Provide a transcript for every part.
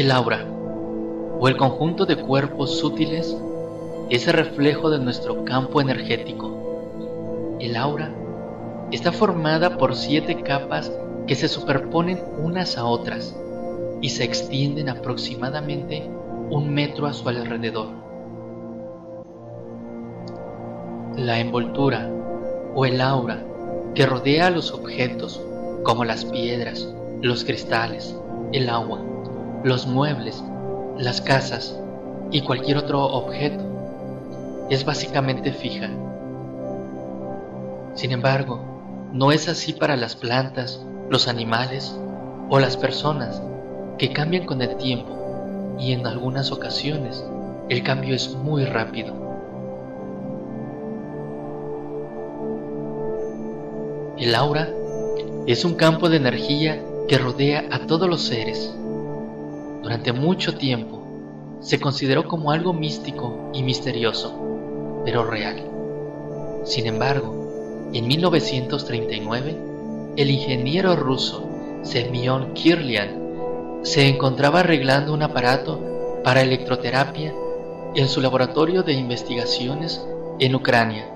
El aura, o el conjunto de cuerpos sutiles, es el reflejo de nuestro campo energético. El aura está formada por siete capas que se superponen unas a otras y se extienden aproximadamente un metro a su alrededor. La envoltura o el aura que rodea a los objetos como las piedras, los cristales, el agua, los muebles, las casas y cualquier otro objeto es básicamente fija. Sin embargo, no es así para las plantas, los animales o las personas que cambian con el tiempo y en algunas ocasiones el cambio es muy rápido. El aura es un campo de energía que rodea a todos los seres. Durante mucho tiempo se consideró como algo místico y misterioso, pero real. Sin embargo, en 1939, el ingeniero ruso Semyon Kirlian se encontraba arreglando un aparato para electroterapia en su laboratorio de investigaciones en Ucrania.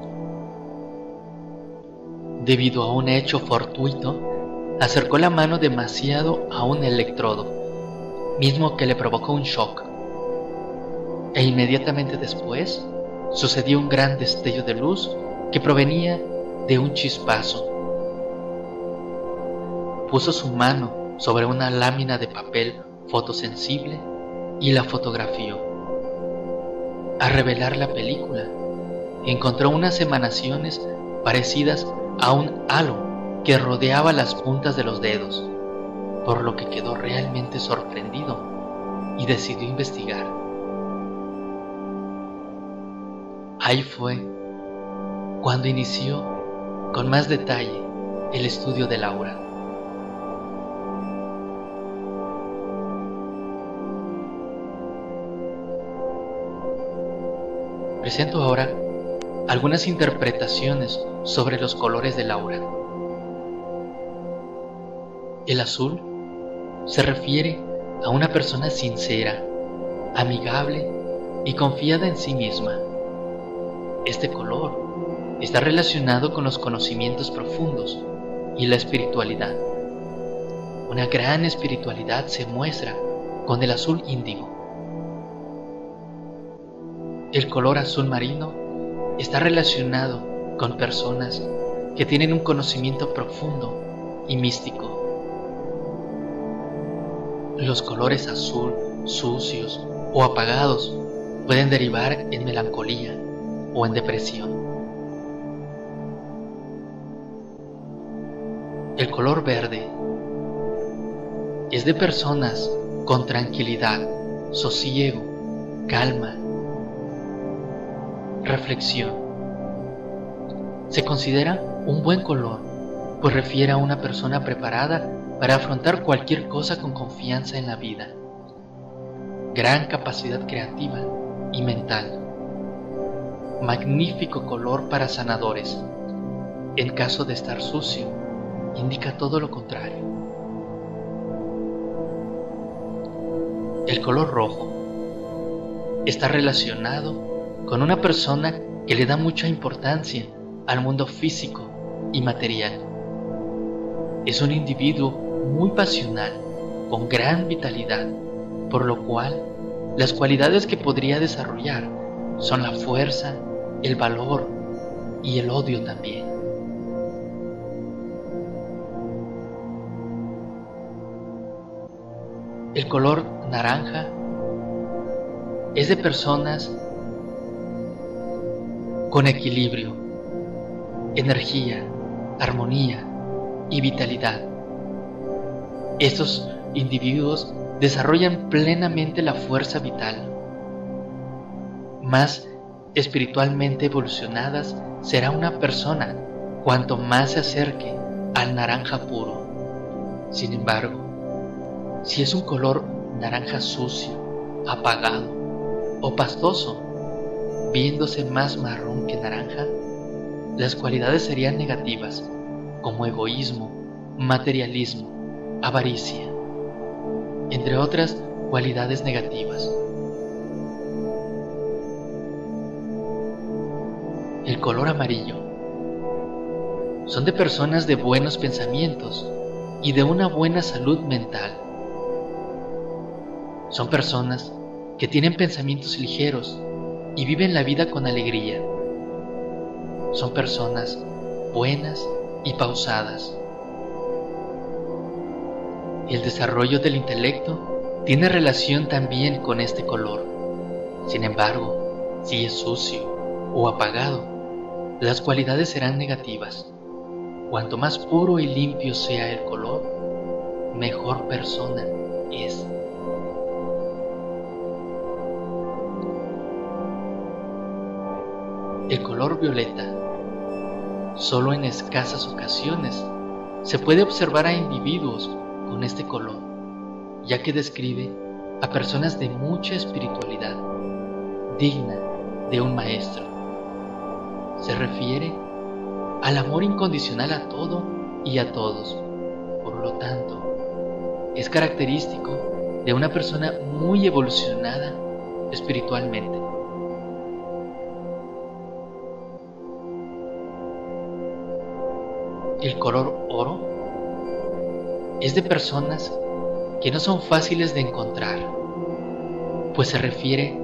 Debido a un hecho fortuito, acercó la mano demasiado a un electrodo, mismo que le provocó un shock. E inmediatamente después sucedió un gran destello de luz que provenía de un chispazo. Puso su mano sobre una lámina de papel fotosensible y la fotografió. Al revelar la película, encontró unas emanaciones parecidas a un halo que rodeaba las puntas de los dedos, por lo que quedó realmente sorprendido y decidió investigar. Ahí fue cuando inició con más detalle el estudio del aura. Presento ahora algunas interpretaciones sobre los colores del aura. El azul se refiere a una persona sincera, amigable y confiada en sí misma. Este color está relacionado con los conocimientos profundos y la espiritualidad. Una gran espiritualidad se muestra con el azul índigo. El color azul marino está relacionado con personas que tienen un conocimiento profundo y místico. Los colores azul, sucios o apagados pueden derivar en melancolía o en depresión. El color verde es de personas con tranquilidad, sosiego, calma, reflexión. Se considera un buen color, pues refiere a una persona preparada para afrontar cualquier cosa con confianza en la vida. Gran capacidad creativa y mental. Magnífico color para sanadores. En caso de estar sucio, indica todo lo contrario. El color rojo está relacionado con una persona que le da mucha importancia al mundo físico y material. Es un individuo muy pasional, con gran vitalidad, por lo cual las cualidades que podría desarrollar son la fuerza, el valor y el odio también. El color naranja es de personas con equilibrio, energía, armonía y vitalidad. Estos individuos desarrollan plenamente la fuerza vital. Más espiritualmente evolucionadas será una persona cuanto más se acerque al naranja puro. Sin embargo, si es un color naranja sucio, apagado o pastoso, viéndose más marrón que naranja, las cualidades serían negativas, como egoísmo, materialismo, avaricia, entre otras cualidades negativas. El color amarillo. Son de personas de buenos pensamientos y de una buena salud mental. Son personas que tienen pensamientos ligeros y viven la vida con alegría. Son personas buenas y pausadas. El desarrollo del intelecto tiene relación también con este color. Sin embargo, si es sucio o apagado, las cualidades serán negativas. Cuanto más puro y limpio sea el color, mejor persona es. El color violeta, solo en escasas ocasiones, se puede observar a individuos con este color, ya que describe a personas de mucha espiritualidad, digna de un maestro se refiere al amor incondicional a todo y a todos. Por lo tanto, es característico de una persona muy evolucionada espiritualmente. El color oro es de personas que no son fáciles de encontrar, pues se refiere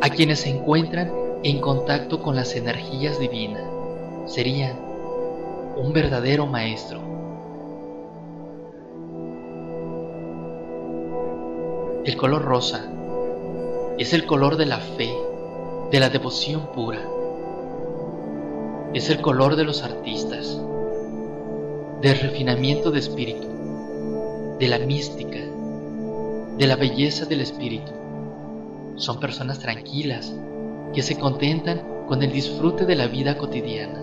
a quienes se encuentran en contacto con las energías divinas, sería un verdadero maestro. El color rosa es el color de la fe, de la devoción pura. Es el color de los artistas, del refinamiento de espíritu, de la mística, de la belleza del espíritu. Son personas tranquilas, que se contentan con el disfrute de la vida cotidiana.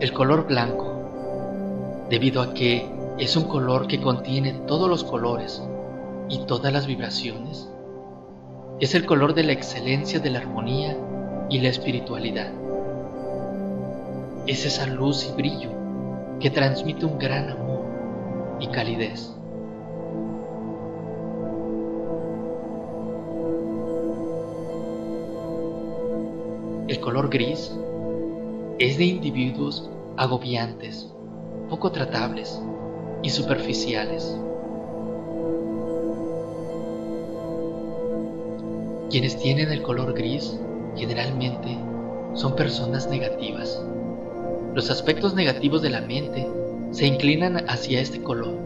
El color blanco, debido a que es un color que contiene todos los colores y todas las vibraciones, es el color de la excelencia de la armonía y la espiritualidad. Es esa luz y brillo que transmite un gran amor y calidez. El color gris es de individuos agobiantes, poco tratables y superficiales. Quienes tienen el color gris generalmente son personas negativas. Los aspectos negativos de la mente se inclinan hacia este color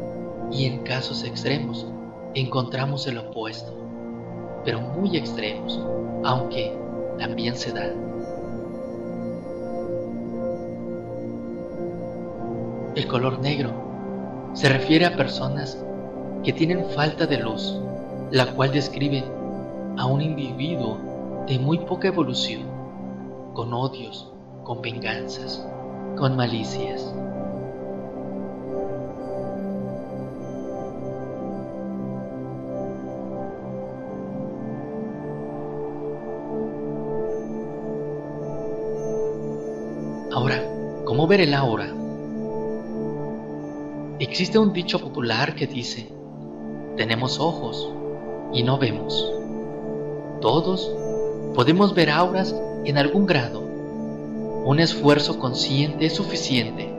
y en casos extremos encontramos el opuesto, pero muy extremos, aunque también se da. El color negro se refiere a personas que tienen falta de luz, la cual describe a un individuo de muy poca evolución, con odios, con venganzas, con malicias. Ahora, ¿cómo ver el aura? Existe un dicho popular que dice, tenemos ojos y no vemos. Todos podemos ver auras en algún grado. Un esfuerzo consciente es suficiente.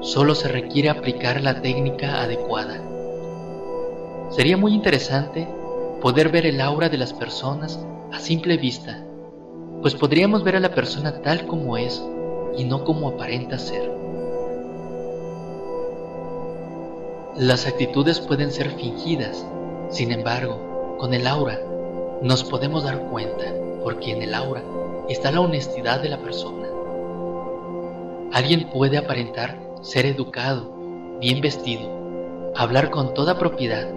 Solo se requiere aplicar la técnica adecuada. Sería muy interesante poder ver el aura de las personas a simple vista, pues podríamos ver a la persona tal como es y no como aparenta ser. Las actitudes pueden ser fingidas, sin embargo, con el aura nos podemos dar cuenta, porque en el aura está la honestidad de la persona. Alguien puede aparentar ser educado, bien vestido, hablar con toda propiedad,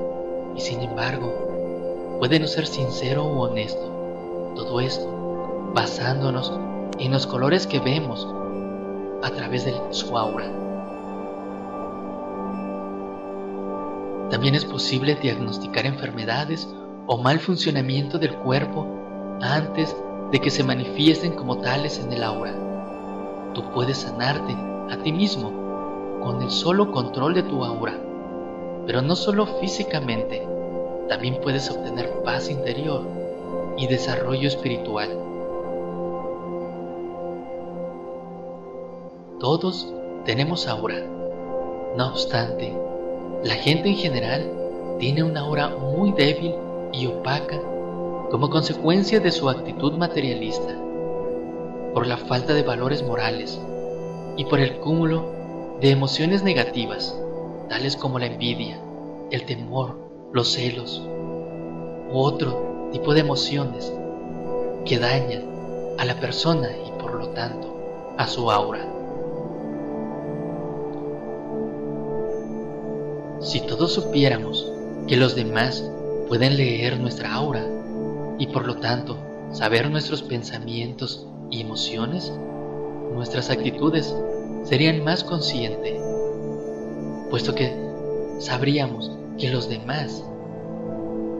y sin embargo, puede no ser sincero o honesto. Todo esto basándonos en los colores que vemos a través de su aura. También es posible diagnosticar enfermedades o mal funcionamiento del cuerpo antes de que se manifiesten como tales en el aura. tú puedes sanarte a ti mismo con el solo control de tu aura. Pero no solo físicamente, también puedes obtener paz interior y desarrollo espiritual. Todos tenemos aura. No obstante, la gente en general tiene una aura muy débil y opaca como consecuencia de su actitud materialista, por la falta de valores morales y por el cúmulo de emociones negativas, tales como la envidia, el temor, los celos u otro tipo de emociones que dañan a la persona y por lo tanto a su aura. Si todos supiéramos que los demás pueden leer nuestra aura y por lo tanto saber nuestros pensamientos y emociones, nuestras actitudes serían más conscientes, puesto que sabríamos que los demás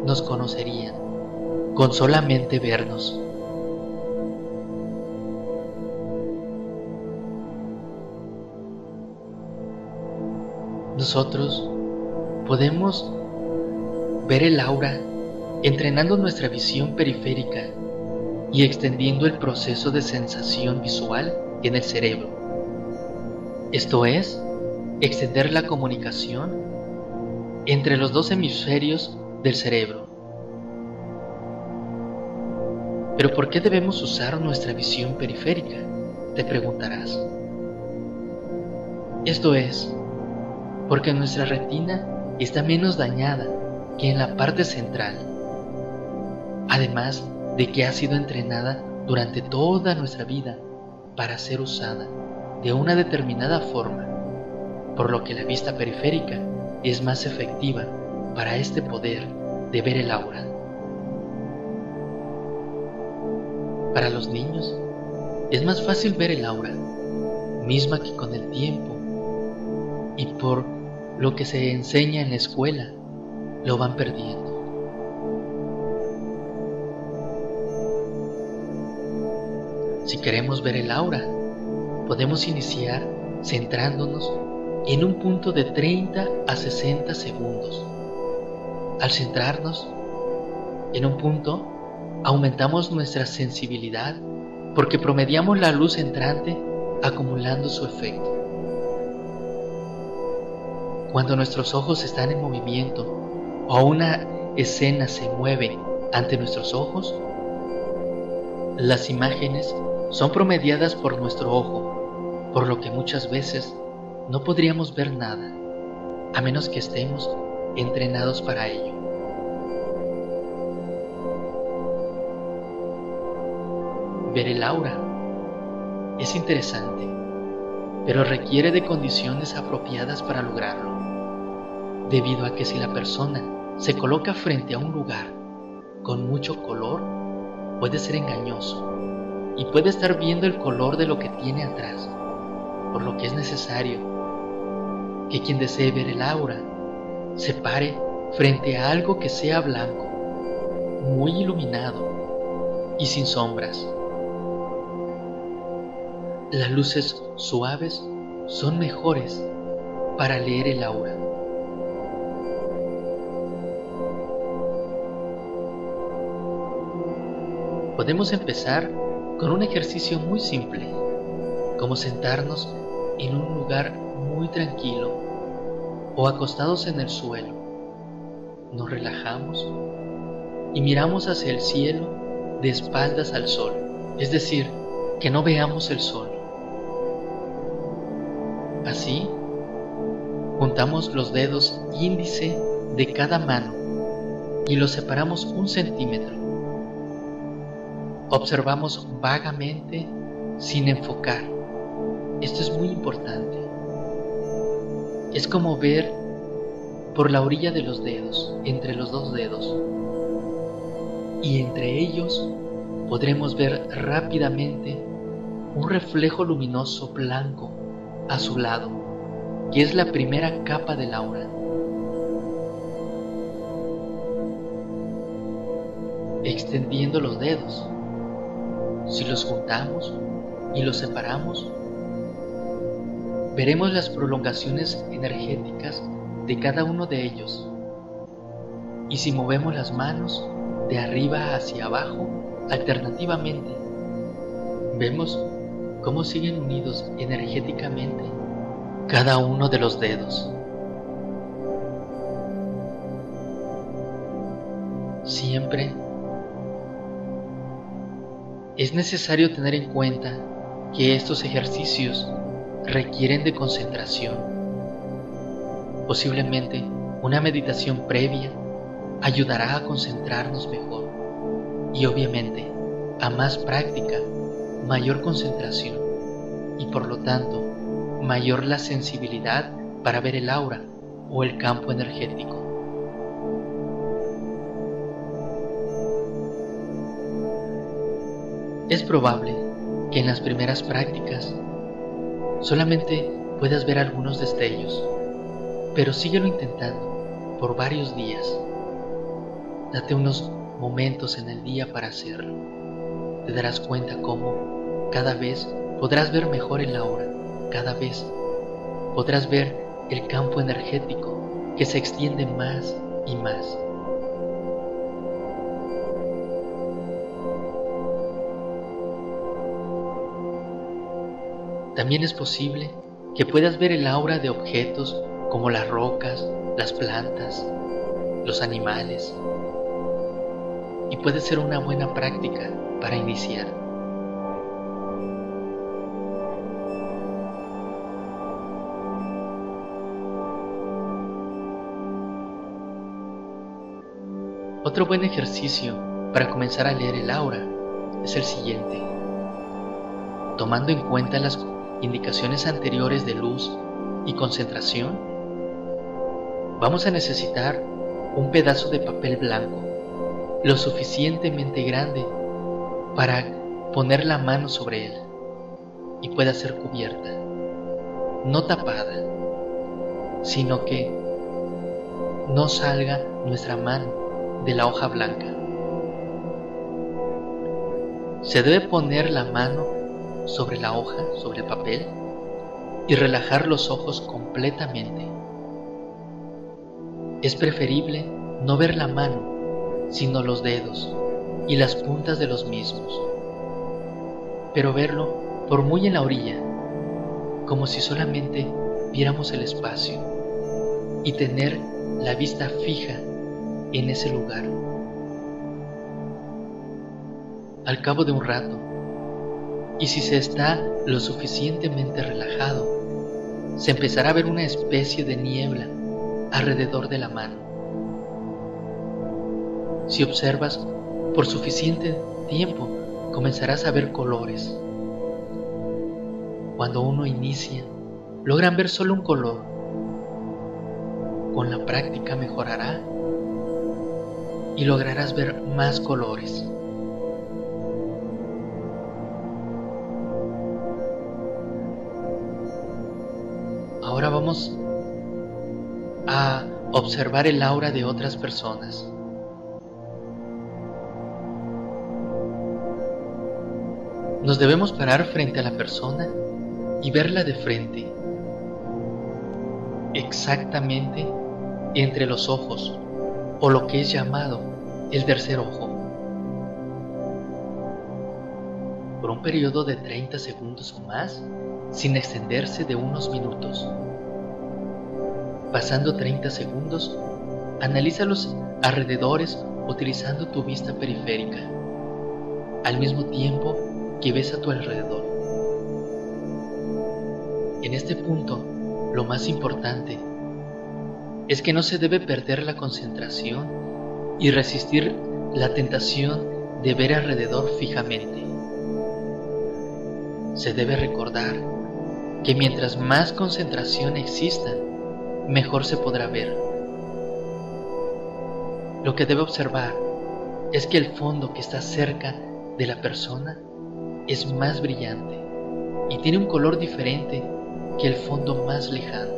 nos conocerían con solamente vernos. Nosotros podemos ver el aura entrenando nuestra visión periférica y extendiendo el proceso de sensación visual en el cerebro. Esto es, extender la comunicación entre los dos hemisferios del cerebro. Pero ¿por qué debemos usar nuestra visión periférica? Te preguntarás. Esto es, porque nuestra retina está menos dañada que en la parte central, además de que ha sido entrenada durante toda nuestra vida para ser usada de una determinada forma, por lo que la vista periférica es más efectiva para este poder de ver el aura. Para los niños es más fácil ver el aura, misma que con el tiempo, y por lo que se enseña en la escuela, lo van perdiendo. Si queremos ver el aura, podemos iniciar centrándonos en un punto de 30 a 60 segundos. Al centrarnos en un punto, aumentamos nuestra sensibilidad porque promediamos la luz entrante acumulando su efecto. Cuando nuestros ojos están en movimiento o una escena se mueve ante nuestros ojos, las imágenes son promediadas por nuestro ojo, por lo que muchas veces no podríamos ver nada, a menos que estemos entrenados para ello. Ver el aura es interesante, pero requiere de condiciones apropiadas para lograrlo debido a que si la persona se coloca frente a un lugar con mucho color, puede ser engañoso y puede estar viendo el color de lo que tiene atrás, por lo que es necesario que quien desee ver el aura se pare frente a algo que sea blanco, muy iluminado y sin sombras. Las luces suaves son mejores para leer el aura. Podemos empezar con un ejercicio muy simple, como sentarnos en un lugar muy tranquilo o acostados en el suelo. Nos relajamos y miramos hacia el cielo de espaldas al sol, es decir, que no veamos el sol. Así, juntamos los dedos índice de cada mano y los separamos un centímetro Observamos vagamente sin enfocar. Esto es muy importante. Es como ver por la orilla de los dedos, entre los dos dedos. Y entre ellos podremos ver rápidamente un reflejo luminoso blanco a su lado, que es la primera capa del aura. Extendiendo los dedos, si los juntamos y los separamos, veremos las prolongaciones energéticas de cada uno de ellos. Y si movemos las manos de arriba hacia abajo alternativamente, vemos cómo siguen unidos energéticamente cada uno de los dedos. Siempre es necesario tener en cuenta que estos ejercicios requieren de concentración. Posiblemente una meditación previa ayudará a concentrarnos mejor y obviamente a más práctica, mayor concentración y por lo tanto mayor la sensibilidad para ver el aura o el campo energético. Es probable que en las primeras prácticas solamente puedas ver algunos destellos, pero síguelo intentando por varios días. Date unos momentos en el día para hacerlo. Te darás cuenta cómo cada vez podrás ver mejor el aura, cada vez podrás ver el campo energético que se extiende más y más. También es posible que puedas ver el aura de objetos como las rocas, las plantas, los animales. Y puede ser una buena práctica para iniciar. Otro buen ejercicio para comenzar a leer el aura es el siguiente. Tomando en cuenta las indicaciones anteriores de luz y concentración, vamos a necesitar un pedazo de papel blanco lo suficientemente grande para poner la mano sobre él y pueda ser cubierta, no tapada, sino que no salga nuestra mano de la hoja blanca. Se debe poner la mano sobre la hoja, sobre el papel, y relajar los ojos completamente. Es preferible no ver la mano, sino los dedos y las puntas de los mismos, pero verlo por muy en la orilla, como si solamente viéramos el espacio y tener la vista fija en ese lugar. Al cabo de un rato, y si se está lo suficientemente relajado, se empezará a ver una especie de niebla alrededor de la mano. Si observas por suficiente tiempo, comenzarás a ver colores. Cuando uno inicia, logran ver solo un color. Con la práctica mejorará y lograrás ver más colores. Vamos a observar el aura de otras personas. Nos debemos parar frente a la persona y verla de frente, exactamente entre los ojos, o lo que es llamado el tercer ojo. Por un periodo de 30 segundos o más, sin extenderse de unos minutos. Pasando 30 segundos, analiza los alrededores utilizando tu vista periférica, al mismo tiempo que ves a tu alrededor. En este punto, lo más importante es que no se debe perder la concentración y resistir la tentación de ver alrededor fijamente. Se debe recordar que mientras más concentración exista, mejor se podrá ver. Lo que debe observar es que el fondo que está cerca de la persona es más brillante y tiene un color diferente que el fondo más lejano.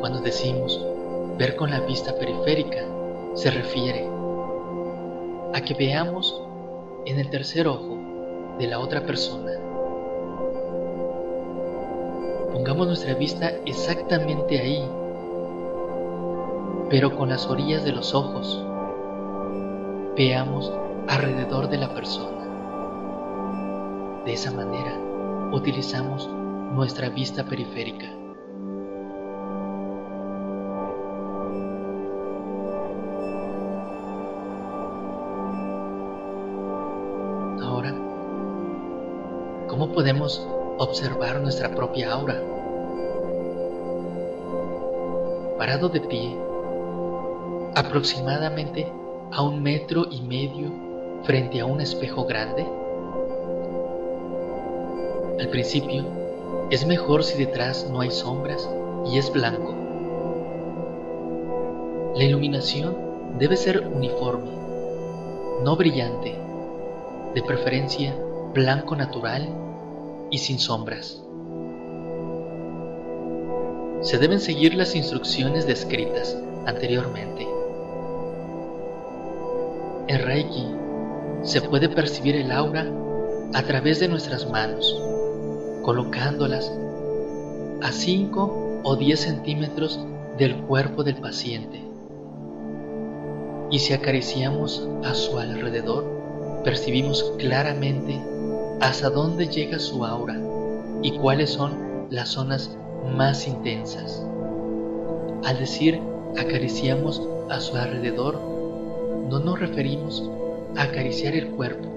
Cuando decimos ver con la vista periférica, se refiere a que veamos en el tercer ojo de la otra persona. Pongamos nuestra vista exactamente ahí, pero con las orillas de los ojos. Veamos alrededor de la persona. De esa manera utilizamos nuestra vista periférica. Podemos observar nuestra propia aura? Parado de pie, aproximadamente a un metro y medio frente a un espejo grande, al principio, es mejor si detrás no hay sombras y es blanco. La iluminación debe ser uniforme, no brillante, de preferencia blanco natural y sin sombras. Se deben seguir las instrucciones descritas anteriormente. En Reiki se puede percibir el aura a través de nuestras manos colocándolas a 5 o 10 centímetros del cuerpo del paciente. Y si acariciamos a su alrededor, percibimos claramente hasta dónde llega su aura y cuáles son las zonas más intensas. Al decir acariciamos a su alrededor, no nos referimos a acariciar el cuerpo,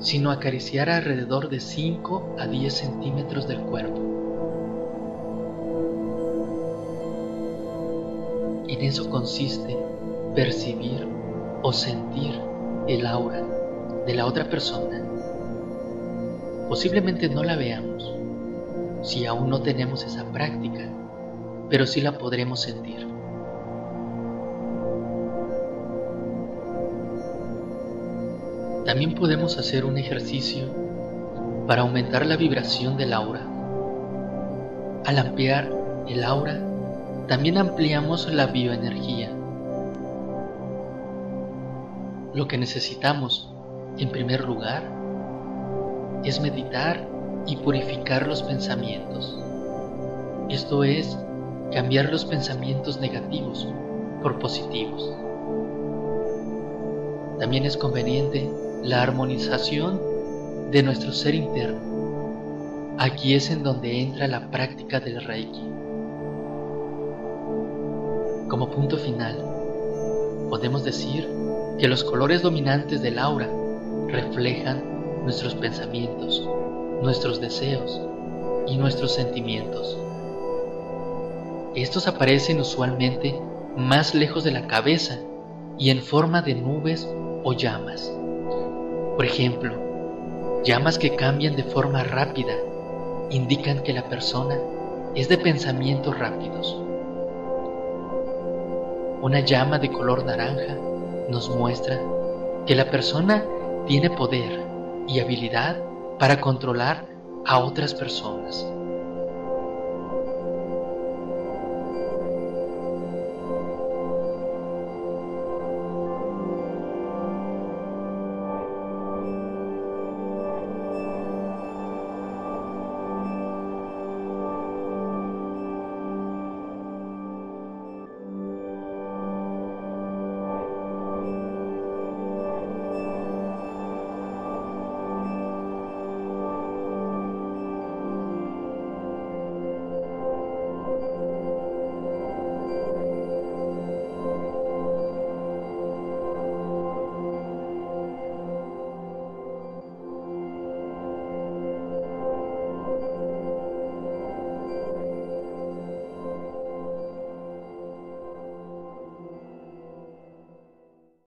sino acariciar alrededor de 5 a 10 centímetros del cuerpo. En eso consiste percibir o sentir el aura de la otra persona. Posiblemente no la veamos si aún no tenemos esa práctica, pero sí la podremos sentir. También podemos hacer un ejercicio para aumentar la vibración del aura. Al ampliar el aura, también ampliamos la bioenergía. Lo que necesitamos, en primer lugar, es meditar y purificar los pensamientos. Esto es, cambiar los pensamientos negativos por positivos. También es conveniente la armonización de nuestro ser interno. Aquí es en donde entra la práctica del Reiki. Como punto final, podemos decir que los colores dominantes del aura reflejan nuestros pensamientos, nuestros deseos y nuestros sentimientos. Estos aparecen usualmente más lejos de la cabeza y en forma de nubes o llamas. Por ejemplo, llamas que cambian de forma rápida indican que la persona es de pensamientos rápidos. Una llama de color naranja nos muestra que la persona tiene poder y habilidad para controlar a otras personas.